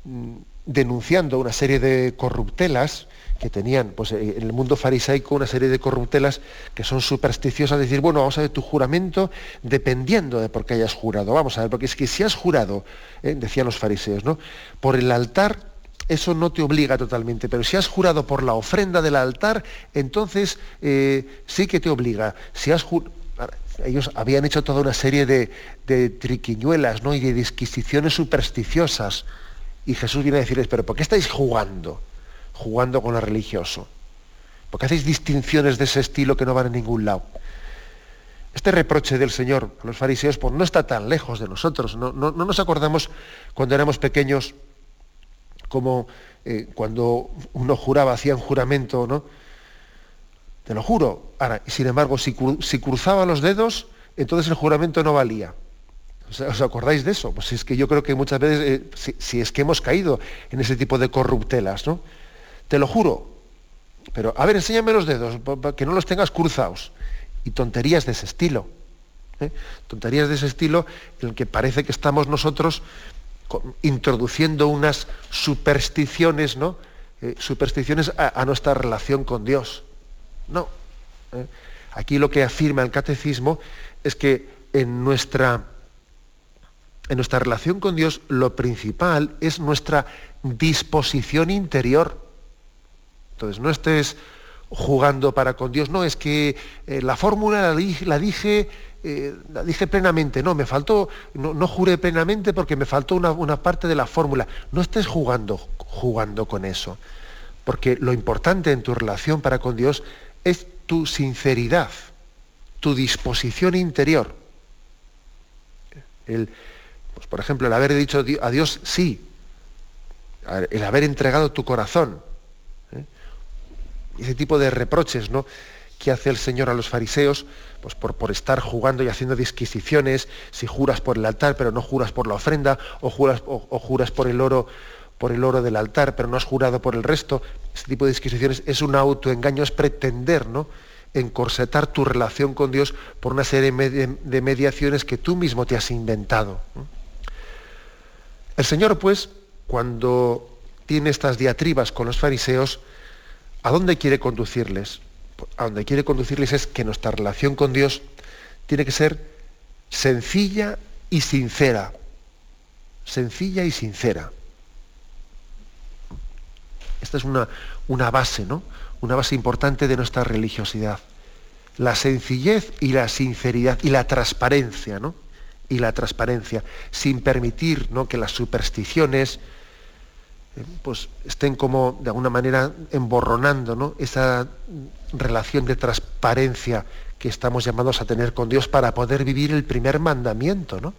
mm, denunciando una serie de corruptelas que tenían pues, eh, en el mundo farisaico una serie de corruptelas que son supersticiosas, decir, bueno, vamos a ver tu juramento dependiendo de por qué hayas jurado. Vamos a ver, porque es que si has jurado, eh, decían los fariseos, ¿no? Por el altar, eso no te obliga totalmente, pero si has jurado por la ofrenda del altar, entonces eh, sí que te obliga. Si has ellos habían hecho toda una serie de, de triquiñuelas ¿no? y de disquisiciones supersticiosas. Y Jesús viene a decirles, pero ¿por qué estáis jugando? jugando con lo religioso. Porque hacéis distinciones de ese estilo que no van a ningún lado. Este reproche del Señor a los fariseos pues, no está tan lejos de nosotros. No, nos acordamos cuando éramos pequeños como eh, cuando uno juraba, hacía un juramento, ¿no? Te lo juro. Ahora, sin embargo, si, cruzaba los dedos, entonces el juramento no valía. ¿Os acordáis de eso? Pues es que yo creo que muchas veces, eh, si, si, es que hemos caído en ese tipo de corruptelas, ¿no? te lo juro. Pero, a ver, enséñame los dedos, que no los tengas cruzados. Y tonterías de ese estilo. ¿eh? Tonterías de ese estilo en el que parece que estamos nosotros introduciendo unas supersticiones, ¿no? Eh, supersticiones a, nuestra relación con Dios. No. Aquí lo que afirma el catecismo es que en nuestra, en nuestra relación con Dios lo principal es nuestra disposición interior. Entonces, no estés jugando para con Dios, no, es que eh, la fórmula la, dije, eh, la dije plenamente, no, me faltó, no, juré plenamente porque me faltó una, parte de la fórmula. No estés jugando, jugando con eso, porque lo importante en tu relación para con Dios es tu sinceridad, tu disposición interior. Pues, por ejemplo, el haber dicho a Dios sí, el haber entregado tu corazón, ese tipo de reproches ¿no? que hace el Señor a los fariseos, pues por, por, estar jugando y haciendo disquisiciones, si juras por el altar pero no juras por la ofrenda, o juras, o, juras por el oro por el oro del altar, pero no has jurado por el resto, ese tipo de disquisiciones es un autoengaño, es pretender, ¿no? encorsetar tu relación con Dios por una serie de mediaciones que tú mismo te has inventado. El Señor, pues, cuando tiene estas diatribas con los fariseos, ¿A dónde quiere conducirles? A donde quiere conducirles es que nuestra relación con Dios tiene que ser sencilla y sincera. Sencilla y sincera. Esta es una, una base, ¿no? Una base importante de nuestra religiosidad. La sencillez y la sinceridad y la transparencia, ¿no? Y la transparencia, sin permitir ¿no? que las supersticiones, eh, pues estén como de alguna manera emborronando esa relación de transparencia que estamos llamados a tener con Dios para poder vivir el primer mandamiento. No,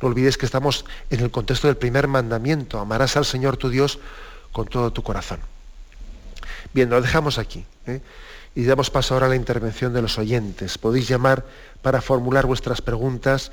no olvides que estamos en el contexto del primer mandamiento, amarás al Señor tu Dios con todo tu corazón. Bien, lo dejamos aquí. ¿eh? Y damos paso ahora a la intervención de los oyentes. Podéis llamar para formular vuestras preguntas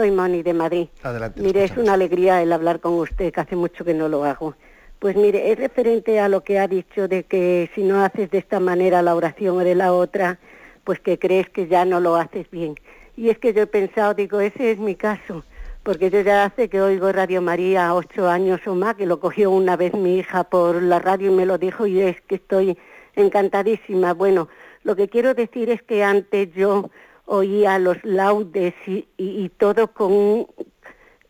soy Moni de Madrid. Adelante. Mire, es una alegría el hablar con usted, que hace mucho que no lo hago. Pues mire, es referente a lo que ha dicho de que si no haces de esta manera la oración o de la otra, pues que crees que ya no lo haces bien. Y es que yo he pensado, digo, ese es mi caso, porque yo ya hace que oigo Radio María ocho años o más, que lo cogió una vez mi hija por la radio y me lo dijo y es que estoy encantadísima. Bueno, lo que quiero decir es que antes yo oía los laudes y, todo con...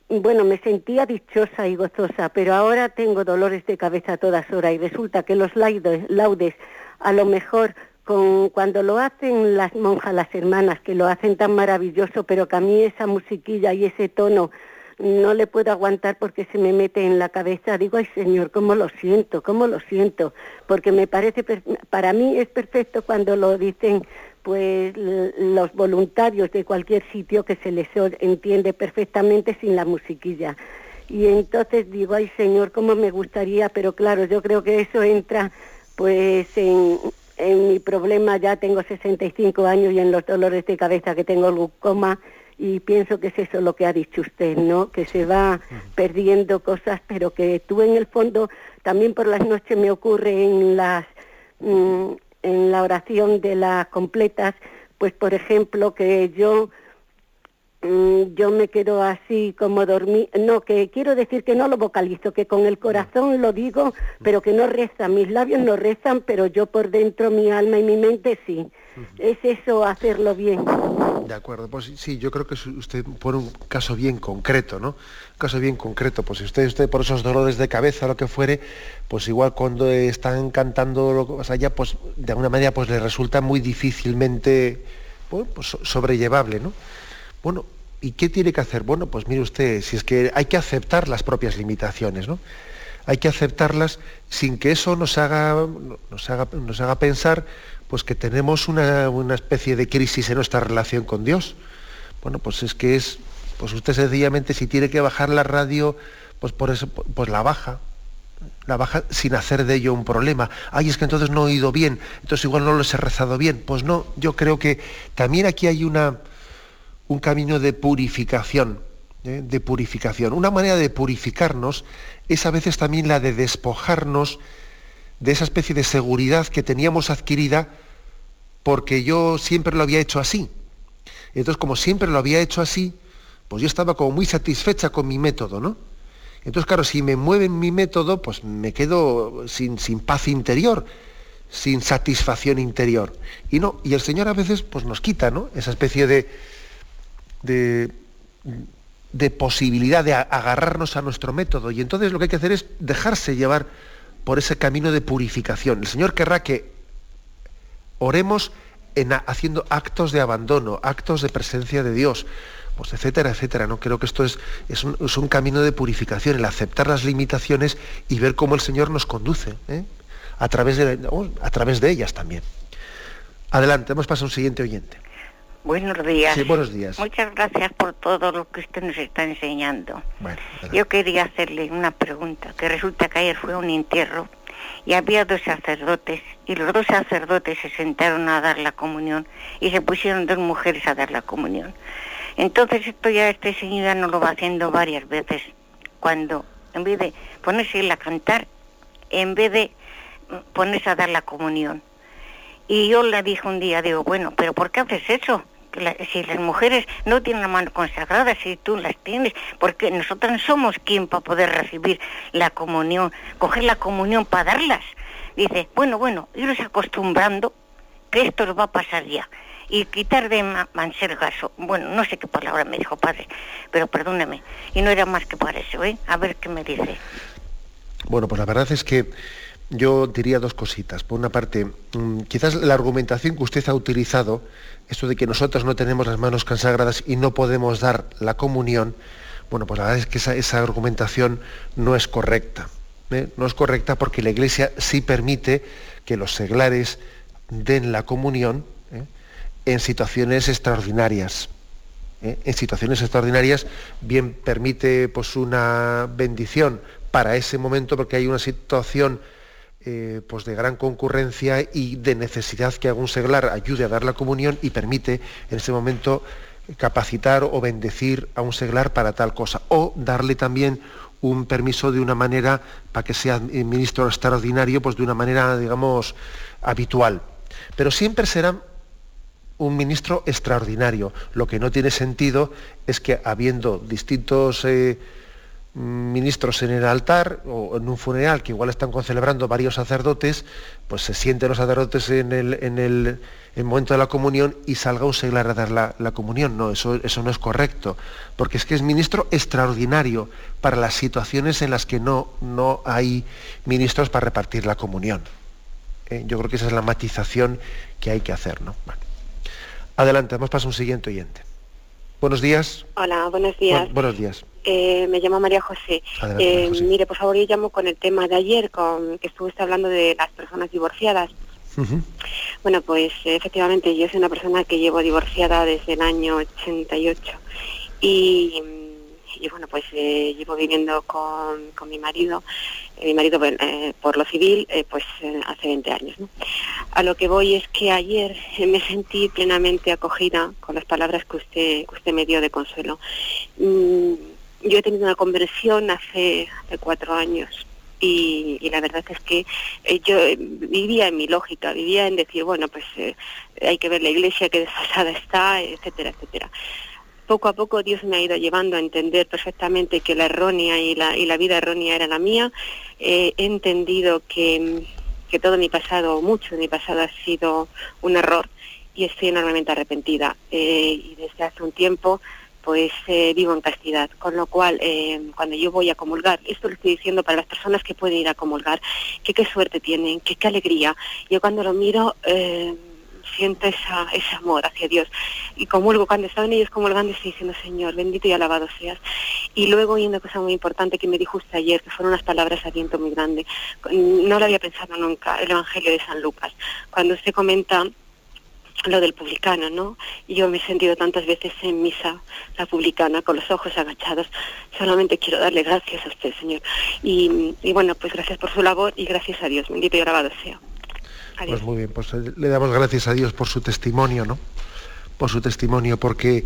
Bueno, me sentía dichosa y gozosa, pero ahora tengo dolores de cabeza a todas horas y resulta que los laudes a lo mejor con, cuando lo hacen las monjas, las hermanas, que lo hacen tan maravilloso, pero que a mí esa musiquilla y ese tono no le puedo aguantar porque se me mete en la cabeza. Digo, ay Señor, cómo lo siento, cómo lo siento, porque me parece, para mí es perfecto cuando lo dicen pues los voluntarios de cualquier sitio que se les entiende perfectamente sin la musiquilla. Y entonces digo, ay Señor, cómo me gustaría, pero claro, yo creo que eso entra pues en, mi problema, ya tengo 65 años y en los dolores de cabeza que tengo glucoma y pienso que es eso lo que ha dicho usted, ¿no? Que se va perdiendo cosas, pero que tú en el fondo también por las noches me ocurre en las mm, en la oración de las completas, pues por ejemplo que yo mm, yo me quedo así como dormir, no, que quiero decir que no lo vocalizo, que con el corazón lo digo, pero que no reza, mis labios no rezan, pero yo por dentro, mi alma y mi mente sí. Es eso, hacerlo bien. De acuerdo, pues sí, yo creo que usted pone un caso bien concreto, ¿no? Un caso bien concreto, pues si usted, usted por esos dolores de cabeza, lo que fuere, pues igual cuando están cantando, o sea, ya pues de alguna manera pues le resulta muy difícilmente pues, sobrellevable, ¿no? Bueno, ¿y qué tiene que hacer? Bueno, pues mire usted, si es que hay que aceptar las propias limitaciones, ¿no? Hay que aceptarlas sin que eso nos haga, nos haga, nos haga pensar pues que tenemos una, especie de crisis en nuestra relación con Dios. Bueno, pues es que es, pues usted sencillamente si tiene que bajar la radio, pues por eso, pues la baja, la baja sin hacer de ello un problema. Ay, es que entonces no he oído bien, entonces igual no lo he rezado bien. Pues no, yo creo que también aquí hay una, un camino de purificación, ¿eh? de purificación. Una manera de purificarnos es a veces también la de despojarnos de esa especie de seguridad que teníamos adquirida porque yo siempre lo había hecho así. Entonces, como siempre lo había hecho así, pues yo estaba como muy satisfecha con mi método, ¿no? Entonces, claro, si me mueven mi método, pues me quedo sin, sin paz interior, sin satisfacción interior. Y no, y el Señor a veces pues nos quita, ¿no? Esa especie de, de, de posibilidad de agarrarnos a nuestro método. Y entonces lo que hay que hacer es dejarse llevar por ese camino de purificación. El Señor querrá que oremos en, haciendo actos de abandono, actos de presencia de Dios, pues etcétera, etcétera. ¿no? Creo que esto es, es, un, camino de purificación, el aceptar las limitaciones y ver cómo el Señor nos conduce, ¿eh? a, través de, a través de ellas también. Adelante, hemos pasado a un siguiente oyente. Buenos días. Sí, buenos días. Muchas gracias por todo lo que usted nos está enseñando. Yo quería hacerle una pregunta, que resulta que ayer fue un entierro y había dos sacerdotes y los dos sacerdotes se sentaron a dar la comunión y se pusieron dos mujeres a dar la comunión. Entonces esto ya este señor no lo va haciendo varias veces, cuando en vez de ponerse a cantar, en vez de ponerse a dar la comunión. Y yo le dije un día, digo, bueno, pero ¿por qué haces eso? si las mujeres no tienen la mano consagrada, si tú las tienes, porque nosotros somos quien para poder recibir la comunión, coger la comunión para darlas. Dice, bueno, bueno, iros acostumbrando que esto os va a pasar ya. Y quitar de mansergaso. Bueno, no sé qué palabra me dijo padre, pero perdóneme. Y no era más que para eso, ¿eh? A ver qué me dice. Bueno, pues la verdad es que yo diría dos cositas. Por una parte, mm, quizás la argumentación que usted ha utilizado, esto de que nosotros no tenemos las manos consagradas y no podemos dar la comunión, Bueno, pues la verdad es que esa, argumentación no es correcta. ¿eh? No es correcta porque la Iglesia sí permite que los seglares den la comunión ¿eh? en situaciones extraordinarias. ¿eh? En situaciones extraordinarias bien permite pues, una bendición para ese momento porque hay una situación pues de gran concurrencia y de necesidad que algún seglar ayude a dar la comunión y permite en ese momento capacitar o bendecir a un seglar para tal cosa, o darle también un permiso de una manera para que sea ministro extraordinario, pues de una manera, digamos, habitual. Pero siempre será un ministro extraordinario. Lo que no tiene sentido es que habiendo distintos eh, ministros en el altar o en un funeral que igual están celebrando varios sacerdotes, pues se sienten los sacerdotes en el, en el, momento de la comunión y salga un seglar a dar la, comunión. No, eso, eso, no es correcto, porque es que es ministro extraordinario para las situaciones en las que no, no hay ministros para repartir la comunión. Eh, yo creo que esa es la matización que hay que hacer. ¿no? Adelante, vamos para un siguiente oyente. Buenos días. Hola, buenos días. buenos días. Eh, me llamo María José. Eh, mire, por favor, yo llamo con el tema de ayer, con que estuviste hablando de las personas divorciadas. Bueno, pues efectivamente yo soy una persona que llevo divorciada desde el año 88 y y bueno, pues eh, llevo viviendo con, con mi marido, eh, mi marido eh, por lo civil, pues hace 20 años. A lo que voy es que ayer me sentí plenamente acogida con las palabras que usted, que usted me dio de consuelo. Mm, yo he tenido una conversión hace, cuatro años y, la verdad es que yo vivía en mi lógica, vivía en decir, bueno, pues hay que ver la iglesia que [LAUGHS] desfasada está, etcétera, etcétera poco a poco Dios me ha ido llevando a entender perfectamente que la errónea y la, y la vida errónea era la mía. Eh, he entendido que, todo mi pasado, mucho de mi pasado ha sido un error y estoy enormemente arrepentida. Eh, y desde hace un tiempo pues eh, vivo en castidad, con lo cual cuando yo voy a comulgar, esto lo estoy diciendo para las personas que pueden ir a comulgar, que qué suerte tienen, que qué alegría. Yo cuando lo miro siento esa, ese amor hacia Dios. Y comulgo, cuando estaban ellos comulgando, estoy diciendo, Señor, bendito y alabado seas. Y luego hay una cosa muy importante que me dijo usted ayer, que fueron unas palabras a viento muy grande. No lo había pensado nunca, el Evangelio de San Lucas. Cuando usted comenta lo del publicano, ¿no? Yo me he sentido tantas veces en misa, la publicana, con los ojos agachados. Solamente quiero darle gracias a usted, Señor. Y, y bueno, pues gracias por su labor y gracias a Dios. Bendito y alabado sea. Pues muy bien, pues eh, le damos gracias a Dios por su testimonio, ¿no? Por su testimonio, porque,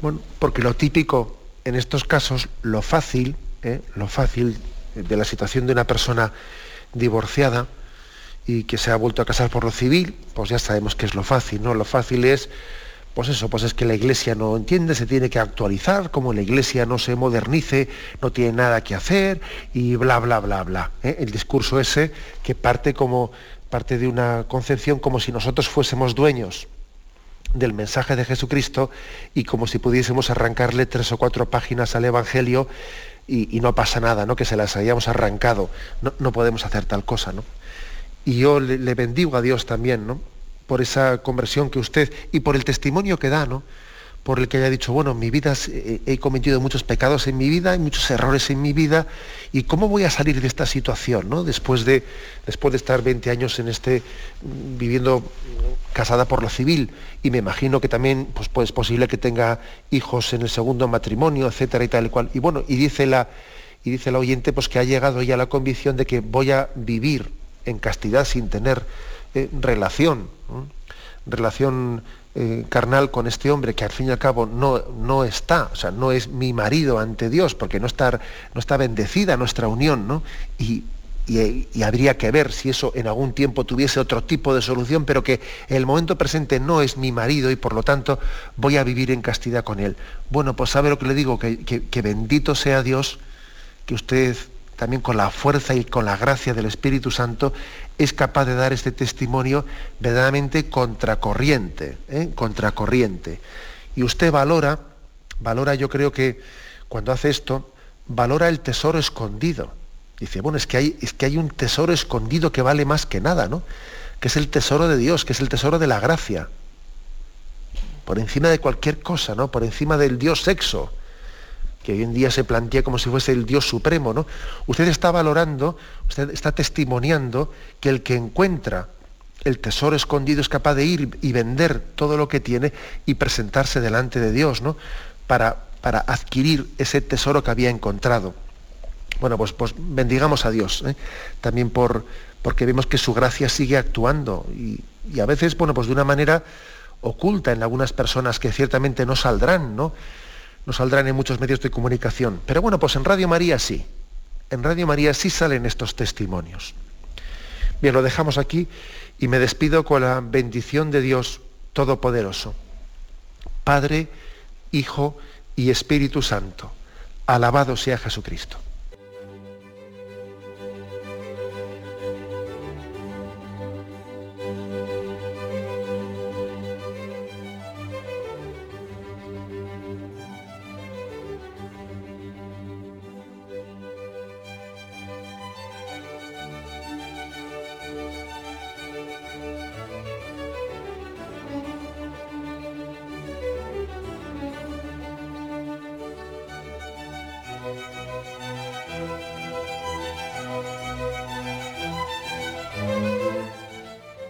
bueno, porque lo típico en estos casos, lo fácil, ¿eh? lo fácil de la situación de una persona divorciada y que se ha vuelto a casar por lo civil, pues ya sabemos que es lo fácil, ¿no? Lo fácil es, pues eso, pues es que la iglesia no entiende, se tiene que actualizar, como la iglesia no se modernice, no tiene nada que hacer y bla, bla, bla, bla. ¿eh? El discurso ese que parte como parte de una concepción como si nosotros fuésemos dueños del mensaje de Jesucristo y como si pudiésemos arrancarle tres o cuatro páginas al Evangelio y, no pasa nada, ¿no? que se las hayamos arrancado. No, podemos hacer tal cosa. ¿no? Y yo le, bendigo a Dios también ¿no? por esa conversión que usted y por el testimonio que da. ¿no? por el que haya dicho, bueno, en mi vida eh, he cometido muchos pecados en mi vida, hay muchos errores en mi vida, y cómo voy a salir de esta situación, ¿no? Después de, después de estar 20 años en este, viviendo casada por lo civil, y me imagino que también pues, pues, es posible que tenga hijos en el segundo matrimonio, etcétera y tal y cual. Y bueno, y dice la, y dice la oyente pues que ha llegado ya a la convicción de que voy a vivir en castidad sin tener eh, relación, relación eh, carnal con este hombre que al fin y al cabo no, no está, o sea, no es mi marido ante Dios, porque no está, no está bendecida nuestra unión, ¿no? Y, habría que ver si eso en algún tiempo tuviese otro tipo de solución, pero que el momento presente no es mi marido y por lo tanto voy a vivir en castidad con él. Bueno, pues sabe lo que le digo, que, que bendito sea Dios, que usted también con la fuerza y con la gracia del Espíritu Santo, es capaz de dar este testimonio verdaderamente contracorriente, ¿eh? contracorriente. Y usted valora, valora yo creo que cuando hace esto, valora el tesoro escondido. Dice, bueno, es que hay, es que hay un tesoro escondido que vale más que nada, ¿no? Que es el tesoro de Dios, que es el tesoro de la gracia. Por encima de cualquier cosa, ¿no? Por encima del Dios sexo que hoy en día se plantea como si fuese el Dios supremo, ¿no? Usted está valorando, usted está testimoniando que el que encuentra el tesoro escondido es capaz de ir y vender todo lo que tiene y presentarse delante de Dios, ¿no? Para, para adquirir ese tesoro que había encontrado. Bueno, pues, pues bendigamos a Dios, ¿eh? también por, porque vemos que su gracia sigue actuando y, y, a veces, bueno, pues de una manera oculta en algunas personas que ciertamente no saldrán, ¿no? No saldrán en muchos medios de comunicación. Pero bueno, pues en Radio María sí. En Radio María sí salen estos testimonios. Bien, lo dejamos aquí y me despido con la bendición de Dios Todopoderoso. Padre, Hijo y Espíritu Santo. Alabado sea Jesucristo.